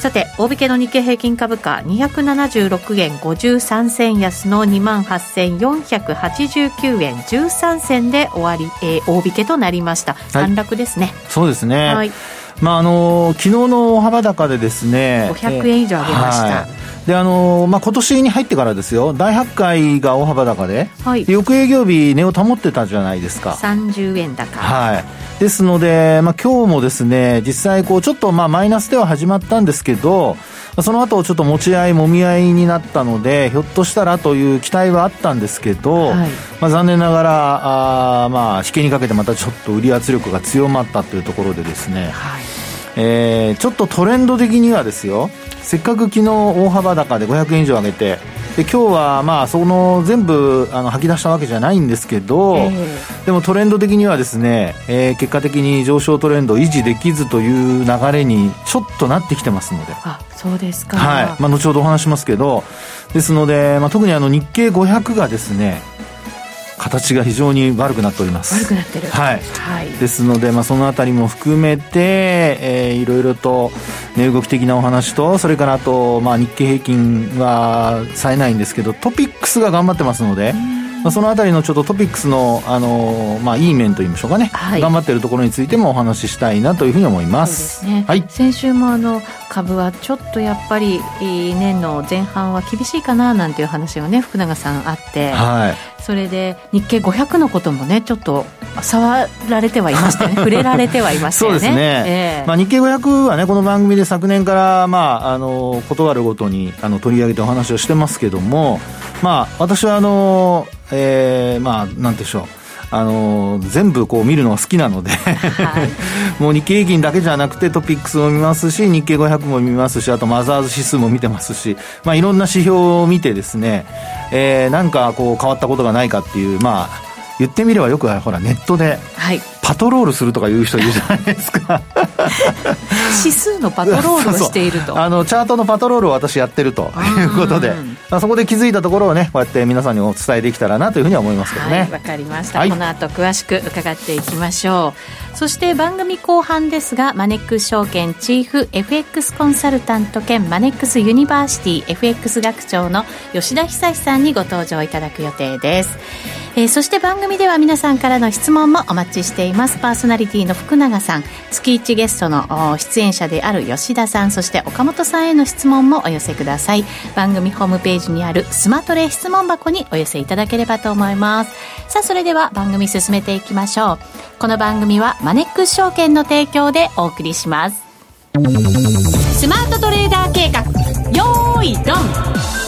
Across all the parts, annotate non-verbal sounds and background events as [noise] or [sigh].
さて大引けの日経平均株価276円53銭安の2万8489円13銭で終わり、えー、大引けとなりました。反落ですね、そうですね、はい。まああの昨日の大幅高でですね500円以上上げました、えーはいであのまあ今年に入ってからですよ、第8回が大幅高で、はい、翌営業日、値を保ってたじゃないですか。30円高。はい。ですので、まあ今日もですね、実際こう、ちょっとまあマイナスでは始まったんですけど、その後ちょっと持ち合い、もみ合いになったので、ひょっとしたらという期待はあったんですけど、はい、まあ残念ながら、あまあ引けにかけてまたちょっと売り圧力が強まったというところでですね、はいえー、ちょっとトレンド的にはですよ、せっかく昨日大幅高で500円以上上げて、で今日はまあその全部あの吐き出したわけじゃないんですけど、えー、でもトレンド的にはですね、えー、結果的に上昇トレンド維持できずという流れにちょっとなってきてますので。あそうですか。はい。まあ後ほどお話しますけど、ですので、まあ特にあの日経500がですね、形が非常に悪くなっております。悪くなってる。はい、はい、ですので、まあ、そのあたりも含めて、えー、いろいろと値動き的なお話とそれからあと、まあ、日経平均は冴えないんですけどトピックスが頑張ってますので、まあ、そのあたりのちょっとトピックスの、あのまあ、いい面といいましょうかね、はい、頑張っているところについてもお話ししたいなというふうに思います。ね、はい、先週もあの株はちょっとやっぱり年の前半は厳しいかななんていう話がね福永さんあって、はい、それで日経500のこともねちょっと触られてはいましたね [laughs] 触れられてはいましたよね。そうですね、えー、まあ、日経500はねこの番組で昨年から、まあ、あの断るごとにあの取り上げてお話をしてますけども、まあ、私はあのえー、まあ、なんでしょう。あの全部こう見るのが好きなのではい、[laughs] もう日経平均だけじゃなくてトピックスも見ますし日経500も見ますしあとマザーズ指数も見てますし、まあ、いろんな指標を見てですね、えー、なんかこう変わったことがないかっていうまあ言ってみればよくほらネットでパトロールするとかいう人いるじゃないですか。指数のパトロールをしていると。あのチャートのパトロールを私やってるということで。そこで気づいたところをねこうやって皆さんにお伝えできたらなというふうには思いますけどね。わ、はい、かりました、はい、この後詳しく伺っていきましょう。そして番組後半ですがマネックス証券チーフ FX コンサルタント兼マネックスユニバーシティ FX 学長の吉田恒さんにご登場いただく予定ですえー、そして番組では皆さんからの質問もお待ちしています。パーソナリティの福永さん月1ゲストの出演者である吉田さんそして岡本さんへの質問もお寄せください。番組ホームページにあるスマトレ質問箱にお寄せいただければと思います。さあそれでは番組進めていきましょう。この番組はマネックス証券の提供でお送りします。スマートトレーダー計画よーいドン。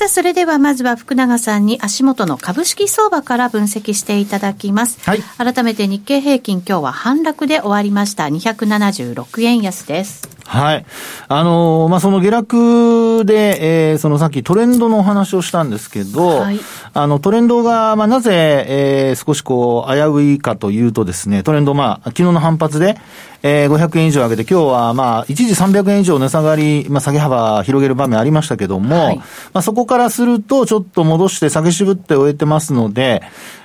さあ、それではまずは福永さんに足元の株式相場から分析していただきます。はい。改めて日経平均今日は反落で終わりました。276円安です。はい。あのー、まあ、その下落で、えー、そのさっきトレンドのお話をしたんですけど、はい、あの、トレンドが、まあ、なぜ、えー、少しこう、危ういかというとですね、トレンド、まあ、昨日の反発で、えー、500円以上上げて、今日はまあ、一時300円以上値下がり、まあ、下げ幅広げる場面ありましたけども、はい、まあ、そこからすると、ちょっと戻して下げ渋って終えてますので、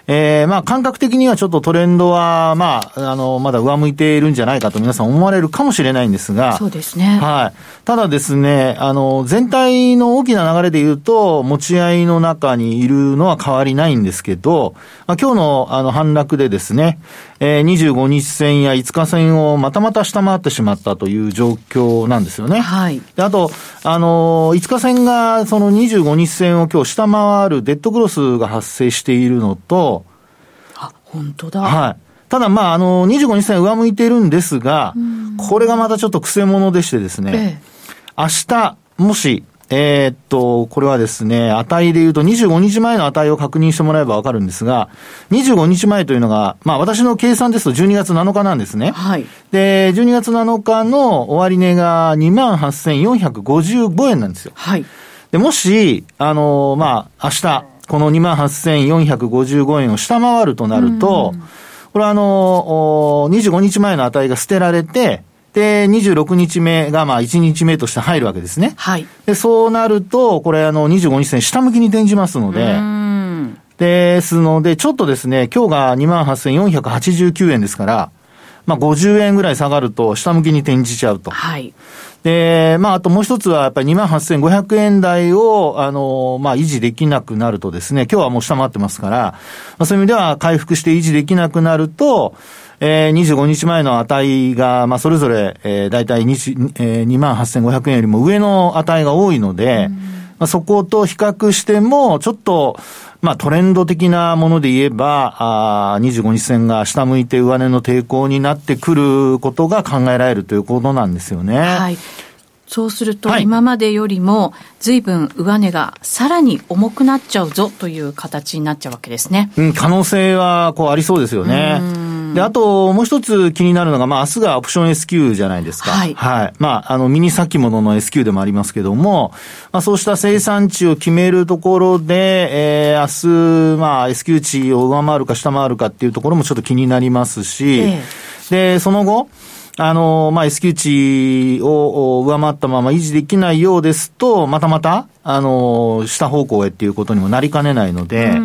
えー、まあ、感覚的にはちょっとトレンドは、まあ、あの、まだ上向いているんじゃないかと皆さん思われるかもしれないんですが、そうですね。はい。ただですね、あの、全体の大きな流れで言うと、持ち合いの中にいるのは変わりないんですけど、まあ、今日のあの反落でですね、えー、25日線や5日線をまたまた下回ってしまったという状況なんですよね。はい。で、あと、あのー、5日線がその25日線を今日下回るデッドクロスが発生しているのと、あ、本当だ。はい。ただ、まあ、あの、25日線上向いているんですが、これがまたちょっと癖者でしてですね、ええ、明日、もし、えー、っと、これはですね、値で言うと25日前の値を確認してもらえばわかるんですが、25日前というのが、まあ私の計算ですと12月7日なんですね。はい。で、12月7日の終値が28,455円なんですよ。はい。で、もし、あの、まあ、明日、この28,455円を下回るとなると、これはあの、25日前の値が捨てられて、で、26日目がまあ1日目として入るわけですね。はい。で、そうなると、これあの25日線下向きに転じますので、ですので、ちょっとですね、今日が28,489円ですから、まあ50円ぐらい下がると下向きに転じちゃうと。はい。で、まあ、あともう一つは、やっぱり28,500円台を、あの、まあ、維持できなくなるとですね、今日はもう下回ってますから、まあ、そういう意味では回復して維持できなくなると、えー、25日前の値が、まあ、それぞれ、えー、大体2、えー、28,500円よりも上の値が多いので、まあ、そこと比較しても、ちょっと、まあ、トレンド的なもので言えば、あ25日線が下向いて上値の抵抗になってくることが考えられるということなんですよね。はい。そうすると、今までよりも、随分上値がさらに重くなっちゃうぞという形になっちゃうわけですね。うん、可能性は、こう、ありそうですよね。で、あと、もう一つ気になるのが、まあ、明日がオプション S q じゃないですか。はい。はい。まあ、あの、ミニ先物の S q でもありますけども、まあ、そうした生産値を決めるところで、えー、明日、まあ、S q 値を上回るか下回るかっていうところもちょっと気になりますし、えー、で、その後、あの、まあ、S q 値を上回ったまま維持できないようですと、またまた、あの、下方向へっていうことにもなりかねないので、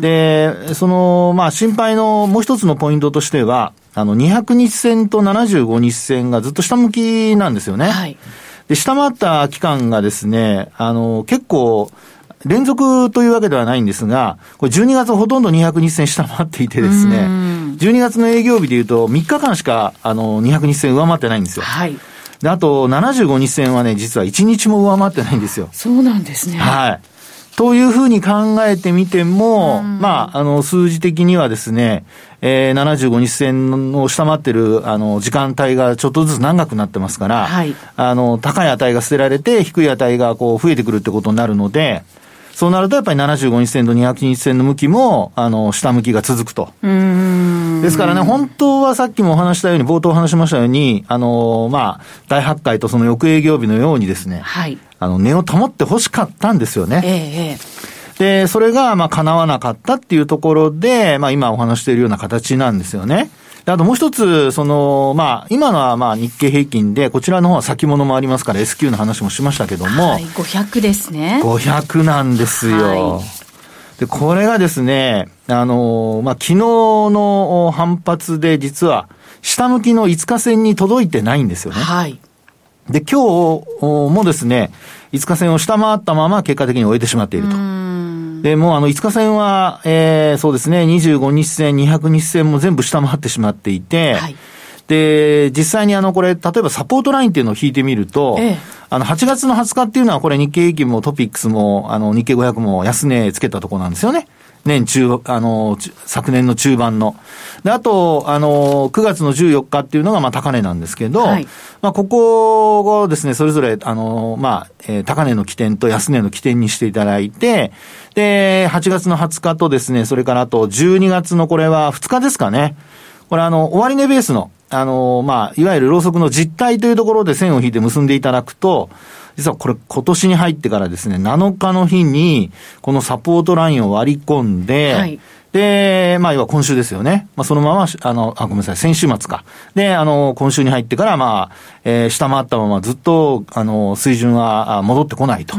で、その、まあ、心配のもう一つのポイントとしては、あの、200日線と75日線がずっと下向きなんですよね。はい。で、下回った期間がですね、あの、結構、連続というわけではないんですが、これ12月ほとんど200日線下回っていてですね、12月の営業日でいうと3日間しか、あの、200日線上回ってないんですよ。はい。で、あと、75日線はね、実は1日も上回ってないんですよ。そうなんですね。はい。というふうに考えてみても、まあ、あの、数字的にはですね、えー、75日線を下回ってる、あの、時間帯がちょっとずつ長くなってますから、はい、あの、高い値が捨てられて、低い値がこう、増えてくるってことになるので、そうなるとやっぱり75日線と200日線の向きも、あの、下向きが続くと。ですからね、本当はさっきもお話したように、冒頭お話しましたように、あの、まあ、大発会とその翌営業日のようにですね、はい。あの、値を保って欲しかったんですよね。ええ。で、それが、まあ、叶わなかったっていうところで、まあ、今お話しているような形なんですよね。あともう一つ、その、まあ、今のはまあ日経平均で、こちらの方は先物もありますから S q の話もしましたけども。はい、500ですね。500なんですよ。はい、で、これがですね、あの、まあ、昨日の反発で実は、下向きの5日線に届いてないんですよね。はい。で、今日もですね、5日線を下回ったまま結果的に終えてしまっていると。で、もうあの、5日線は、えー、そうですね、25日線、200日線も全部下回ってしまっていて、はい、で、実際にあの、これ、例えばサポートラインっていうのを引いてみると、ええ、あの、8月の20日っていうのは、これ日経平均もトピックスも、あの、日経500も安値つけたところなんですよね。年中、あの、昨年の中盤の。で、あと、あの、9月の14日っていうのが、まあ、高値なんですけど、はい、まあ、ここをですね、それぞれ、あの、まあ、えー、高値の起点と安値の起点にしていただいて、で、8月の20日とですね、それからあと12月のこれは2日ですかね。これあの、終値ベースの、あの、まあ、いわゆるローソクの実態というところで線を引いて結んでいただくと、実はこれ今年に入ってからですね、7日の日に、このサポートラインを割り込んで、はい、で、まあ、要は今週ですよね。まあ、そのまま、あの、あ、ごめんなさい、先週末か。で、あの、今週に入ってから、まあ、えー、下回ったままずっと、あの、水準は戻ってこないと。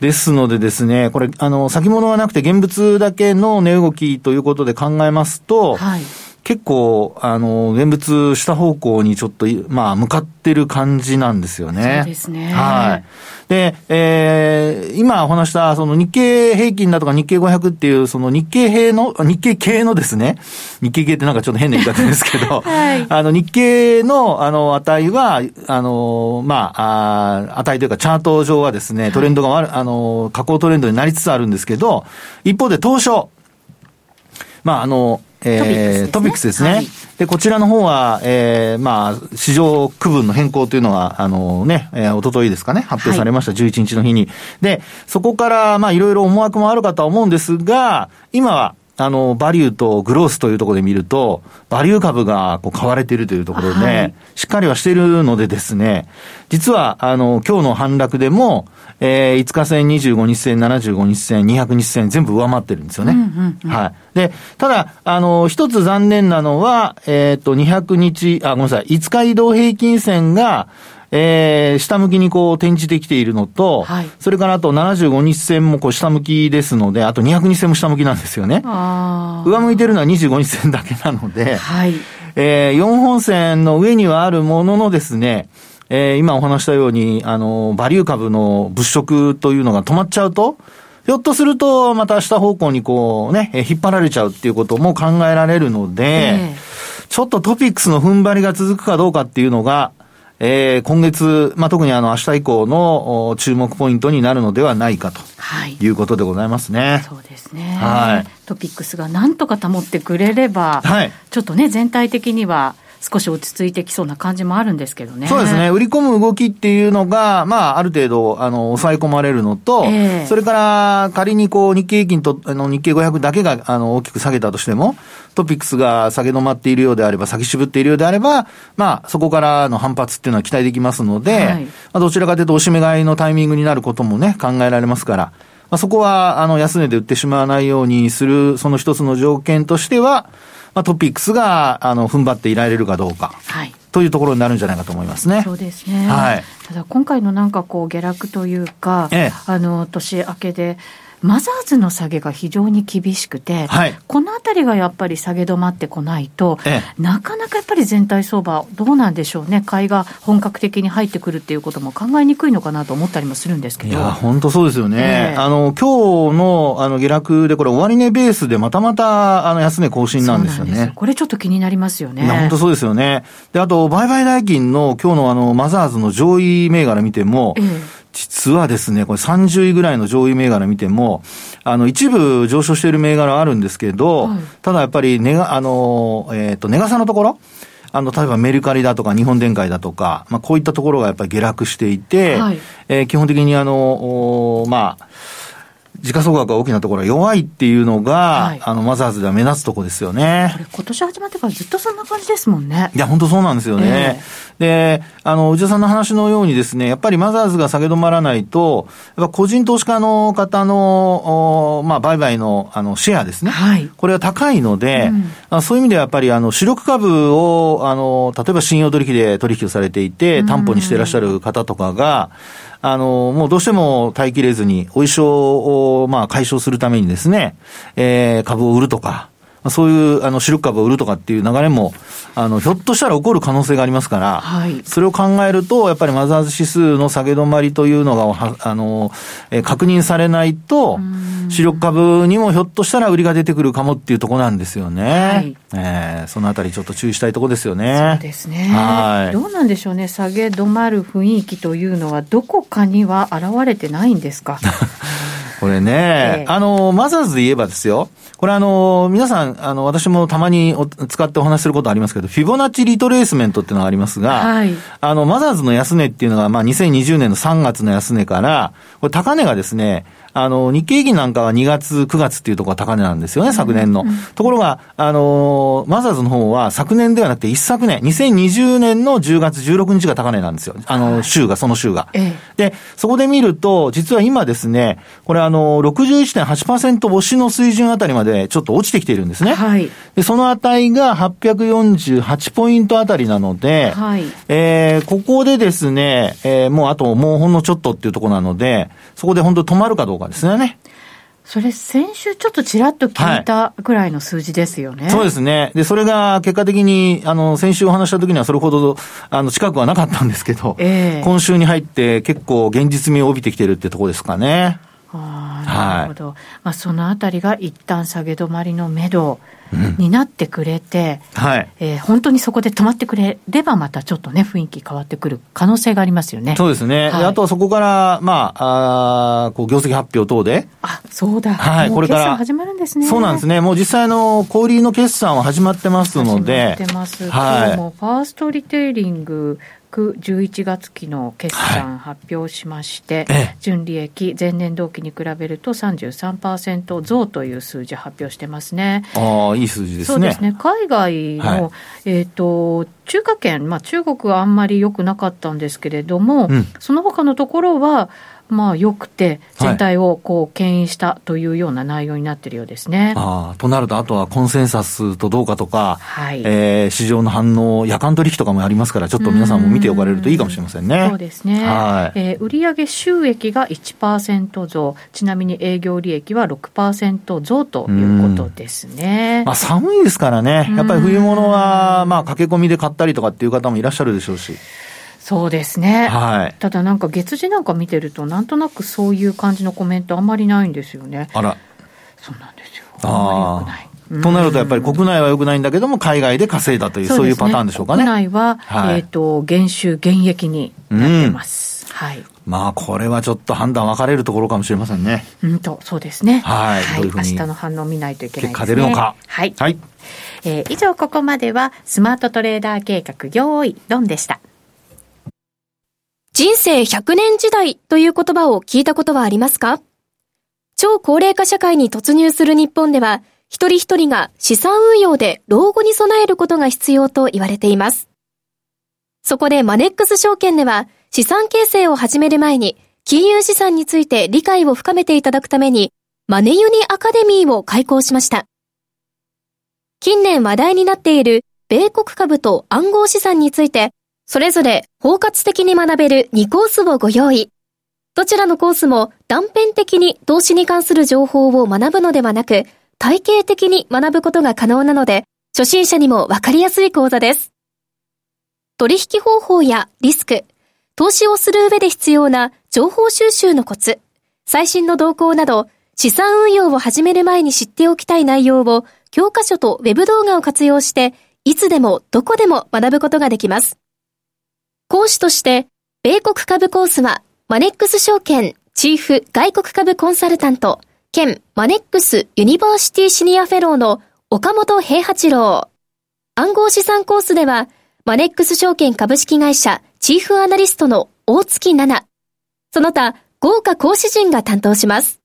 ですのでですね、これ、あの、先物がなくて現物だけの値動きということで考えますと、はい。結構、あの、現物下方向にちょっと、まあ、向かってる感じなんですよね。そうですね。はい。で、えー、今お話した、その日経平均だとか日経500っていう、その日経平の、日経系のですね、日経系ってなんかちょっと変な言い方ですけど、[laughs] はい、あの、日経の、あの、値は、あの、まあ、あ値というかチャート上はですね、トレンドが悪、はい、あの、下降トレンドになりつつあるんですけど、一方で東証、まあ、あの、えー、トピックスですね。はい、で、こちらの方は、えー、まあ、市場区分の変更というのは、あのね、えー、おとといですかね、発表されました、はい、11日の日に。で、そこから、まあ、いろいろ思惑もあるかとは思うんですが、今は、あの、バリューとグロースというところで見ると、バリュー株がこう買われているというところで、はい、しっかりはしているのでですね、実は、あの、今日の反落でも、えー、5日線、25日線、75日線、200日線、全部上回ってるんですよね。うんうんうん、はい。で、ただ、あの、一つ残念なのは、えっ、ー、と、200日、あ、ごめんなさい、5日移動平均線が、えー、下向きにこう転じてきているのと、はい、それからあと75日線もこう下向きですので、あと200日線も下向きなんですよね。上向いてるのは25日線だけなので、はい、えー、4本線の上にはあるもののですね、えー、今お話したように、あの、バリュー株の物色というのが止まっちゃうと、ひょっとすると、また下方向にこうね、引っ張られちゃうっていうことも考えられるので、えー、ちょっとトピックスの踏ん張りが続くかどうかっていうのが、えー、今月、まあ、特にあの、明日以降の注目ポイントになるのではないかと。はい。いうことでございますね。そうですね。はい。トピックスがなんとか保ってくれれば、はい。ちょっとね、全体的には、少し落ち着いてきそうな感じもあるんですけどね。そうですね。売り込む動きっていうのが、まあ、ある程度、あの、抑え込まれるのと、えー、それから、仮にこう、日経平均と、あの、日経500だけが、あの、大きく下げたとしても、トピックスが下げ止まっているようであれば、先渋っているようであれば、まあ、そこからの反発っていうのは期待できますので、はい、まあ、どちらかというと、押し目買いのタイミングになることもね、考えられますから、まあ、そこは、あの、安値で売ってしまわないようにする、その一つの条件としては、まあ、トピックスが、あの、踏ん張っていられるかどうか。はい。というところになるんじゃないかと思いますね。そうですね。はい。ただ今回のなんかこう下落というか、ええ、あの年明けでマザーズの下げが非常に厳しくて、はい、このあたりがやっぱり下げ止まってこないと、ええ、なかなかやっぱり全体相場、どうなんでしょうね、買いが本格的に入ってくるっていうことも考えにくいのかなと思ったりもするんですけど。いや、本当そうですよね。えー、あの、今日のあの下落で、これ、終値ベースでまたまたあの安値更新なんですよね。これちょっと気になりますよね。いや、本当そうですよね。で、あと、売買代金の今日のあの、マザーズの上位銘柄見ても、えー実はですね、これ30位ぐらいの上位銘柄見ても、あの、一部上昇している銘柄あるんですけど、はい、ただやっぱり、ねが、あの、えっ、ー、と、値傘のところ、あの、例えばメルカリだとか日本電解だとか、まあ、こういったところがやっぱり下落していて、はい、えー、基本的にあの、まあ、時価総額が大きなところは弱いっていうのが、はい、あの、マザーズでは目立つとこですよね。これ今年始まってからずっとそんな感じですもんね。いや、本当そうなんですよね。えー、で、あの、内田さんの話のようにですね、やっぱりマザーズが下げ止まらないと、やっぱ個人投資家の方の、まあ、売買の、あの、シェアですね。はい。これは高いので、うん、そういう意味ではやっぱり、あの、主力株を、あの、例えば信用取引で取引をされていて、担保にしていらっしゃる方とかが、あの、もうどうしても耐えきれずに、お衣装を、まあ、解消するためにですね、えー、株を売るとか、そういう、あの、主力株を売るとかっていう流れも、あの、ひょっとしたら起こる可能性がありますから、はい、それを考えると、やっぱりマザーズ指数の下げ止まりというのが、あの、え確認されないと、主力株にもひょっとしたら売りが出てくるかもっていうところなんですよね。はい、えー、そのあたりちょっと注意したいところですよね。そうですね。はい。どうなんでしょうね。下げ止まる雰囲気というのは、どこかには現れてないんですか？[laughs] これね、えー、あの、マザーズで言えばですよ、これあの、皆さん、あの、私もたまに使ってお話しすることありますけど、フィボナッチリトレースメントっていうのがありますが、はい、あの、マザーズの安値っていうのが、まあ、2020年の3月の安値から、これ高値がですね、あの、日経平均なんかは2月、9月っていうところが高値なんですよね、昨年の。うんうん、ところが、あの、マザーズの方は昨年ではなくて一昨年、2020年の10月16日が高値なんですよ。あの、週が、その週が。ええ、で、そこで見ると、実は今ですね、これあの、61.8%押しの水準あたりまでちょっと落ちてきているんですね。はい。で、その値が848ポイントあたりなので、はい。えー、ここでですね、えー、もうあともうほんのちょっとっていうところなので、そこで本当止まるかどうかですね。それ、先週ちょっとちらっと聞いたぐらいの数字ですよね、はい、そうですね。で、それが結果的に、あの、先週お話した時にはそれほど、あの、近くはなかったんですけど、えー、今週に入って結構現実味を帯びてきてるってとこですかね。あなるほど、はい、まあ、そのあたりが一旦下げ止まりのめどになってくれて、うん、はい。えー、本当にそこで止まってくれれば、またちょっとね、雰囲気変わってくる可能性がありますよね。そうですね、はい、あとはそこから、まあ、あこう業績発表等で、あそうだ、はい、これから。始まるんですね。そうなんですね、もう実際の小売りの決算は始まってますので、始まってます、はい、もファーストリテイリング、111月期の決算発表しまして、はい、純利益前年同期に比べると33%増という数字発表してますね。ああいい数字ですね。そうですね。海外の、はい、えっ、ー、と中華圏、まあ、中国はあんまり良くなかったんですけれども、うん、その他のところはまあ、よくて、全体をこう牽引したというような内容になっているようですね。あとなると、あとはコンセンサスとどうかとか、はい、えー、市場の反応、夜間取引とかもありますから、ちょっと皆さんも見ておかれるといいかもしれませんね。うそうですね。はい、えー、売上収益が1%増、ちなみに営業利益は6%増ということですね。まあ、寒いですからね、やっぱり冬物は、まあ、駆け込みで買ったりとかっていう方もいらっしゃるでしょうし。そうですね、はい、ただなんか月次なんか見てると、なんとなくそういう感じのコメント、あんまりないんですよね。あらそうなんですよ。あんまりよくない。となると、やっぱり国内はよくないんだけども、海外で稼いだという、そう、ね,、いうパターンでしょうかね。国内は、はい、えっ、ー、と、減収減益になってます。はい。まあ、これはちょっと判断分かれるところかもしれませんね。うんと、そうですね。はい。はい、明日の反応を見ないといけないですね。結果出るのか。はい。はい。えー、以上、ここまでは、スマートトレーダー計画、用意、ドンでした。人生100年時代という言葉を聞いたことはありますか？超高齢化社会に突入する日本では、一人一人が資産運用で老後に備えることが必要と言われています。そこでマネックス証券では、資産形成を始める前に、金融資産について理解を深めていただくために、マネユニアカデミーを開講しました。近年話題になっている米国株と暗号資産について、それぞれ包括的に学べる2コースをご用意。どちらのコースも断片的に投資に関する情報を学ぶのではなく、体系的に学ぶことが可能なので、初心者にもわかりやすい講座です。取引方法やリスク、投資をする上で必要な情報収集のコツ、最新の動向など、資産運用を始める前に知っておきたい内容を教科書とウェブ動画を活用して、いつでもどこでも学ぶことができます。講師として、米国株コースは、マネックス証券チーフ外国株コンサルタント、兼マネックスユニバーシティシニアフェローの岡本平八郎。暗号資産コースでは、マネックス証券株式会社チーフアナリストの大月奈々。その他、豪華講師陣が担当します。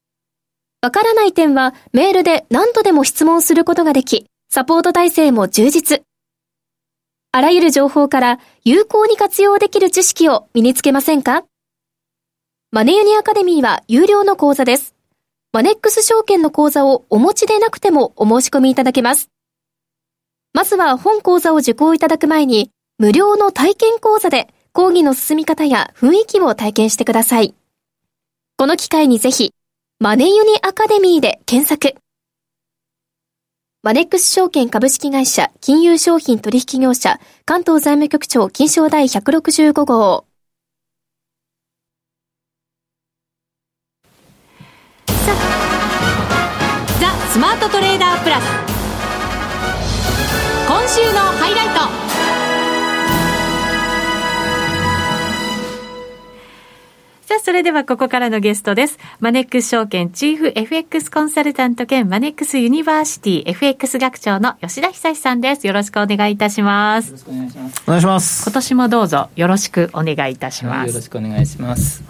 わからない点はメールで何度でも質問することができ、サポート体制も充実。あらゆる情報から有効に活用できる知識を身につけませんか？マネユニアカデミーは有料の講座です。マネックス証券の講座をお持ちでなくてもお申し込みいただけます。まずは本講座を受講いただく前に、無料の体験講座で講義の進み方や雰囲気を体験してください。この機会にぜひ、マネユニアカデミーで検索。マネックス証券株式会社金融商品取引業者関東財務局長金賞第165号。ザ・スマートトレーダープラス。今週のハイライト。さあ、それではここからのゲストです。マネックス証券チーフ FX コンサルタント兼マネックスユニバーシティ FX 学長の吉田恒さんです。よろしくお願いいたします。よろしくお願いします。お願いします。今年もどうぞよろしくお願いいたします。はい、よろしくお願いします。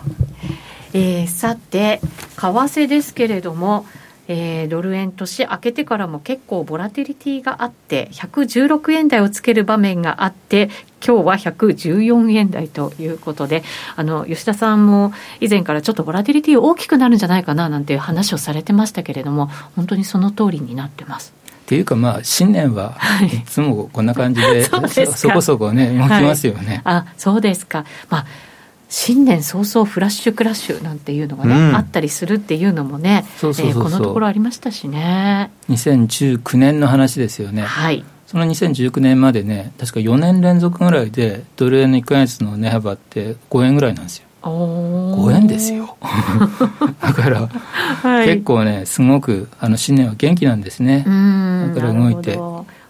えー、さて、為替ですけれども、えー、ドル円年明けてからも結構ボラティリティがあって116円台をつける場面があって今日は114円台ということであの吉田さんも以前からちょっとボラティリティ大きくなるんじゃないかななんていう話をされてましたけれども本当にその通りになってます。っていうかまあ新年はいつもこんな感じで [laughs] そそこそこね動きますよね。はい、あそうですか。まあ新年早々フラッシュクラッシュなんていうのがね、うん、あったりするっていうのもねこのところありましたしね。2019年の話ですよね。はい。その2019年までね確か4年連続ぐらいでドル円の1か月の値幅って5円ぐらいなんですよ。5円ですよ。[laughs] だから、はい、結構ねすごくあの新年は元気なんですね。だから動いて。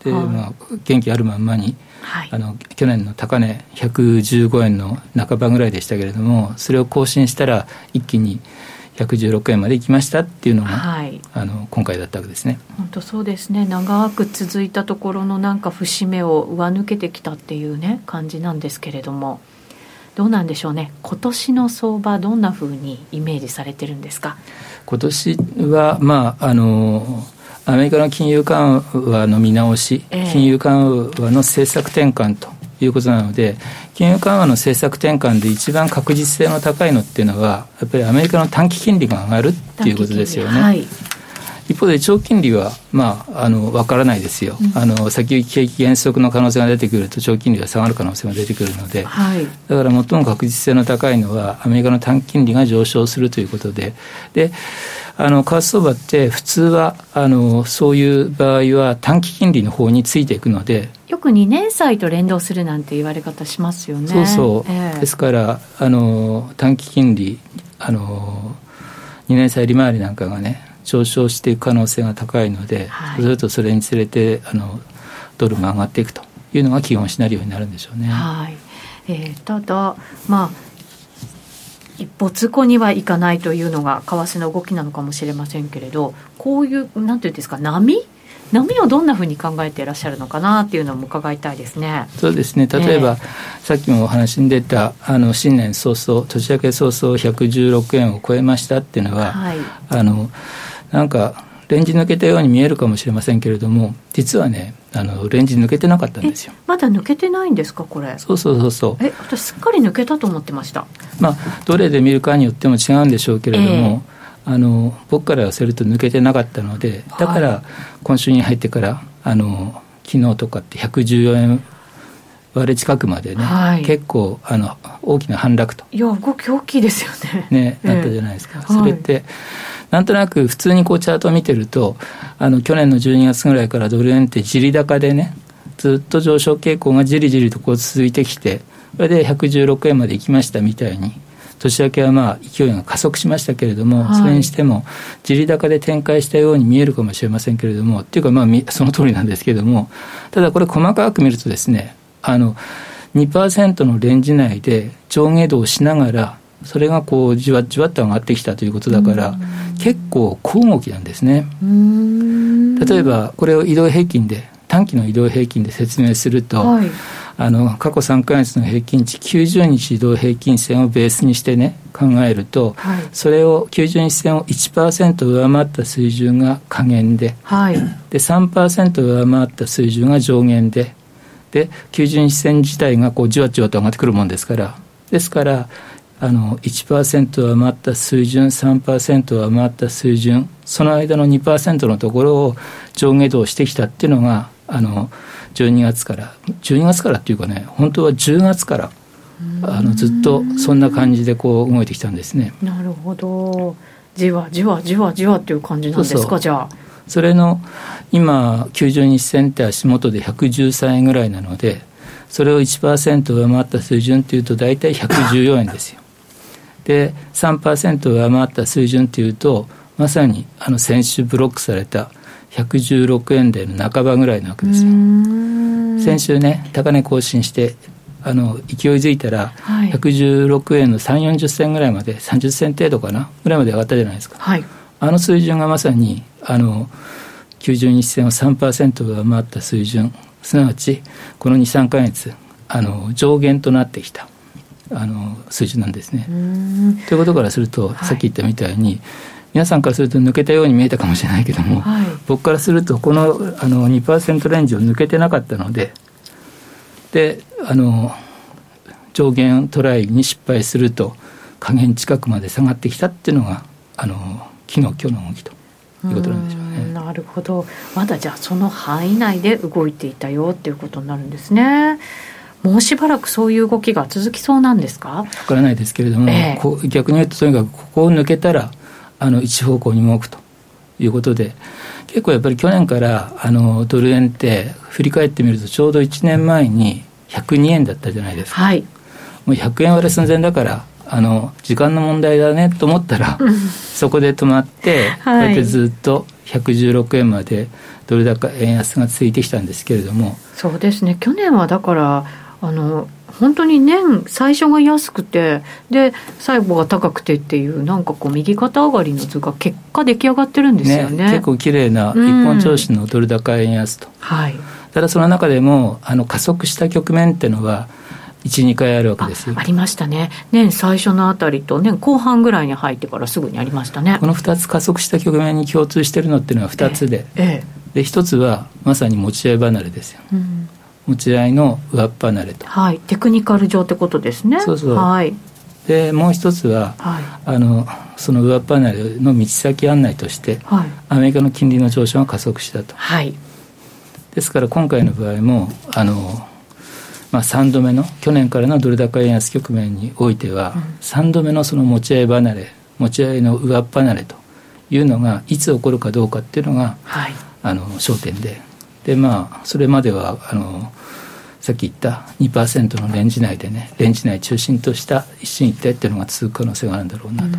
で、まあ、元気あるまんまにはい、あの去年の高値115円の半ばぐらいでしたけれどもそれを更新したら一気に116円まで行きましたっていうのが、はい、あの今回だったわけですね。本当そうですね。長く続いたところのなんか節目を上抜けてきたっていうね感じなんですけれども。どうなんでしょうね。今年の相場どんなふうにイメージされてるんですか？今年はまああのアメリカの金融緩和の見直し、えー、金融緩和の政策転換ということなので、金融緩和の政策転換で一番確実性の高いのっていうのは、やっぱりアメリカの短期金利が上がるっていうことですよね。はい、一方で長金利は、まあ、あの分からないですよ、うん、あの先行き景気減速の可能性が出てくると、長金利が下がる可能性が出てくるので、はい、だから最も確実性の高いのは、アメリカの短期金利が上昇するということで、であの為替相場って普通はあのそういう場合は短期金利の方についていくので。よく2年債と連動するなんて言われ方しますよね。そうそう、えー、ですからあの短期金利あの2年債利回りなんかがね上昇していく可能性が高いので、はい、そうするとそれにつれてあのドルが上がっていくというのが基本シナリオになるんでしょうね。はい。えー、ただ、まあ、一歩通行にはいかないというのが為替の動きなのかもしれませんけれどこういうなんていうんですか波？波をどんなふうに考えていらっしゃるのかなっていうのも伺いたいですね。そうですね。例えば、えー、さっきもお話に出たあの新年早々年明け早々116円を超えましたっていうのは、はい、あのなんかレンジ抜けたように見えるかもしれませんけれども実はねあのレンジ抜けてなかったんですよ。まだ抜けてないんですかこれ？そうそうそうそう。え私すっかり抜けたと思ってました。まあどれで見るかによっても違うんでしょうけれども、えー、あの僕から寄せると抜けてなかったのでだから今週に入ってからあの昨日とかって114円割れ近くまでね、はい、結構あの大きな反落と。いや動き大きいですよね。ね、なったじゃないですか、えー、それって、はいなんとなく普通にこうチャートを見てると、あの去年の12月ぐらいからドル円ってじり高でね、ずっと上昇傾向がじりじりとこう続いてきて、それで116円まで行きましたみたいに。年明けはまあ勢いが加速しましたけれども、はい、それにしても、地利高で展開したように見えるかもしれませんけれども、っていうか、まあ、[laughs] その通りなんですけれども、ただこれ、細かく見るとですね、あの2%のレンジ内で上下動しながら、それがこうじわじわっと上がってきたということだから、結構小動きなんですね。例えばこれを移動平均で短期の移動平均で説明すると、はい、あの過去3か月の平均値90日移動平均線をベースにしてね考えると、はい、それを90日線を1%上回った水準が下限で,、はい、で3%上回った水準が上限でで90日線自体がこうじわじわと上がってくるもんですから。ですからあの1%は回った水準、3%は回った水準、その間の2%のところを上下動してきたっていうのが、あの12月から、12月からっていうかね、本当は10月から、あのずっとそんな感じでこう動いてきたんですね。なるほど。じわじわじわじわっていう感じなんですか、そうそうじゃあ。それの今、90日線って足元で113円ぐらいなので、それを1%上回った水準っていうと、大体114円ですよ。で3%上回った水準というとまさにあの先週ブロックされた116円台の半ばぐらいなわけですよ。先週ね高値更新してあの勢いづいたら、116円の3 4 0銭ぐらいまで30銭程度かなぐらいまで上がったじゃないですか、はい、あの水準がまさにあの90日線を3%上回った水準。すなわちこの23か月あの上限となってきたあの数字なんですね。ということからすると、さっき言ったみたいに、皆さんからすると抜けたように見えたかもしれないけども、はい、僕からするとこのあの2%レンジを抜けてなかったのでであの上限トライに失敗すると下限近くまで下がってきたっていうのがあの昨日今日の動きということなんでしょうね。なるほどまだじゃあその範囲内で動いていたよっていうことになるんですね。もうしばらくそういう動きが続きそうなんですか？わからないですけれども、えー、逆に言うと、とにかくここを抜けたら、あの一方向に動くということで、結構やっぱり去年からあのドル円って、振り返ってみると、ちょうど1年前に102円だったじゃないですか。はい、もう100円割れ寸前だから、あの時間の問題だねと思ったら、そこで止まって、はい、こうやってずっと116円までドル高円安が続いてきたんですけれども。そうですね。去年はだからあの本当に年最初が安くてで最後が高くてっていうなんかこう右肩上がりの図が結果出来上がってるんですよね、ね、結構綺麗な一本調子のドル高円安と、うん、はい、ただその中でもあの加速した局面っていうのは12回あるわけですよ。ありましたね。年最初のあたりと年後半ぐらいに入ってからすぐにありましたね。この2つ加速した局面に共通してるのっていうのは2つで、ええ。で1つはまさに持ち合い離れですよ、うん、持ち合いの上っ離れと。はい。テクニカル上ってことですね。そうそう。はい。でもう一つは、はい、あのその上っ離れの道先案内として、はい、アメリカの金利の上昇が加速したと、はい、ですから今回の場合もあのまあ、3度目の去年からのドル高円安局面においては、うん、3度目のその持ち合い離れ持ち合いの上っ離れというのがいつ起こるかどうかっていうのが、はい、あの焦点ででまあそれまではあのさっき言った2%のレンジ内でねレンジ内中心とした一進一退っていうのが続く可能性があるんだろうなと。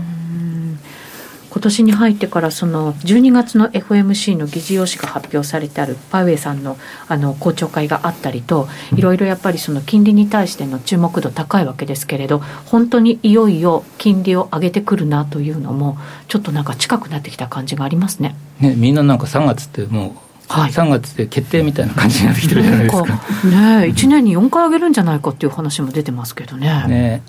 今年に入ってからその12月の FOMC の議事要旨が発表されてあるパウエさんのあの公聴会があったりといろいろやっぱりその金利に対しての注目度高いわけですけれど本当にいよいよ金利を上げてくるなというのもちょっとなんか近くなってきた感じがありますね。ねみんななんか3月ってもうはい、3月で決定みたいな感じになってきてるじゃないですか。かね1年に4回上げるんじゃないかっていう話も出てますけどね。ね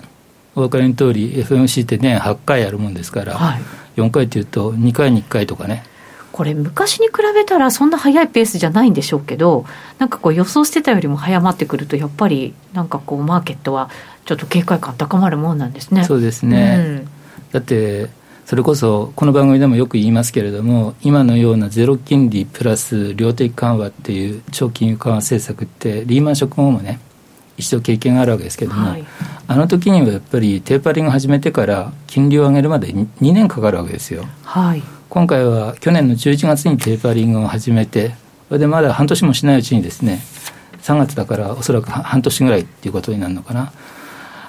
お分かりの通り FMC って年8回やるもんですから、はい、4回っていうと2回に1回とかね。これ昔に比べたらそんな速いペースじゃないんでしょうけどなんかこう予想してたよりも早まってくるとやっぱりなんかこうマーケットはちょっと警戒感高まるもんなんですね。そうですね、うん、だってそれこそこの番組でもよく言いますけれども今のようなゼロ金利プラス量的緩和っていう長金融緩和政策ってリーマンショック後もね一度経験があるわけですけれども、はい、あの時にはやっぱりテーパリング始めてから金利を上げるまで 2, 年かかるわけですよ、はい、今回は去年の11月にテーパリングを始めてそれでまだ半年もしないうちにですね3月だからおそらく半年ぐらいっていうことになるのかな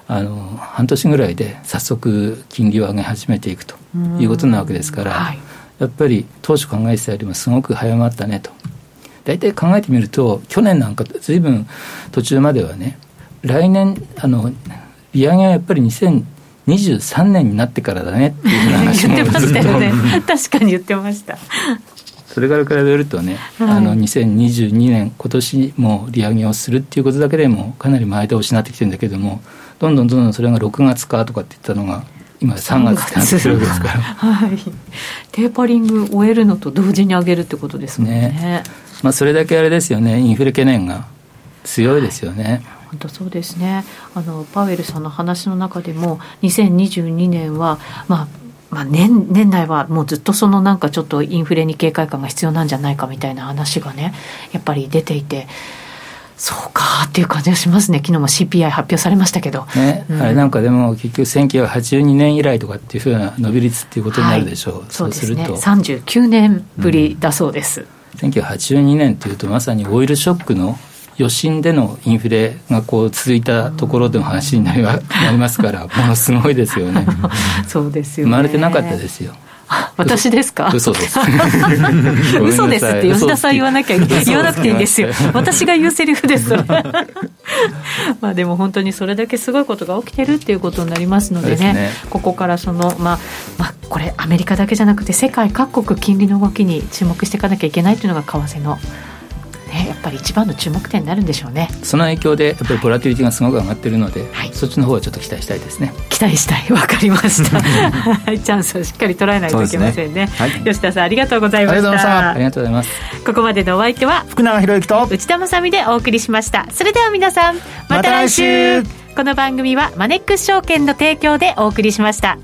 あの半年ぐらいで早速金利を上げ始めていくということなわけですから、はい、やっぱり当初考えてたよりもすごく早まったねと。大体考えてみると去年なんかずいぶん途中まではね来年あの利上げはやっぱり2023年になってからだねっていう話も [laughs] 言ってましたよね。[laughs] 確かに言ってました。それから比べるとね、はい、あの2022年今年も利上げをするっていうことだけでもかなり前倒しになってきてるんだけどもどんどんどんどんそれが6月かとかって言ったのが今3月ってなってるわけですから。はい。テーパリング終えるのと同時に上げるってことですもんね。ね。まあ、それだけあれですよね。インフレ懸念が強いですよね、はい。本当そうですね。あのパウエルさんの話の中でも2022年はまあまあ年、年内はもうずっとそのなんかちょっとインフレに警戒感が必要なんじゃないかみたいな話がねやっぱり出ていてそうかっていう感じがしますね、昨日も CPI 発表されましたけど、ね、うん、あれなんかでも、結局、1982年以来とかっていうふうな伸び率っていうことになるでしょう、はい、そうですね、39年ぶりだそうです。うん。1982年というとまさにオイルショックの余震でのインフレがこう続いたところでの話になり [laughs] なりますからものすごいですよね。[laughs] そうですよ、ね、生まれてなかったですよ [laughs] 私ですか？嘘です。[laughs] 嘘ですって吉田さん言わなきゃ言わなくていいんですよ。[laughs] 私が言うセリフです。まあでも本当にそれだけすごいことが起きてるっていうことになりますのでね、ね、ここからそのまあまあこれアメリカだけじゃなくて世界各国金利の動きに注目していかなきゃいけないというのが為替のね、やっぱり一番の注目点になるんでしょうね。その影響でやっぱりボラティリティがすごく上がっているので、はい、そっちの方はちょっと期待したいですね。期待したい。[laughs] わかりました。[laughs] チャンスをしっかり捉えないといけませんね、ねはい、吉田さんありがとうございました。ありがとうございます。ここまでのお相手は福永博之と内田まさでお送りしました。それでは皆さんまた来週。ま、この番組はマネックス証券の提供でお送りしました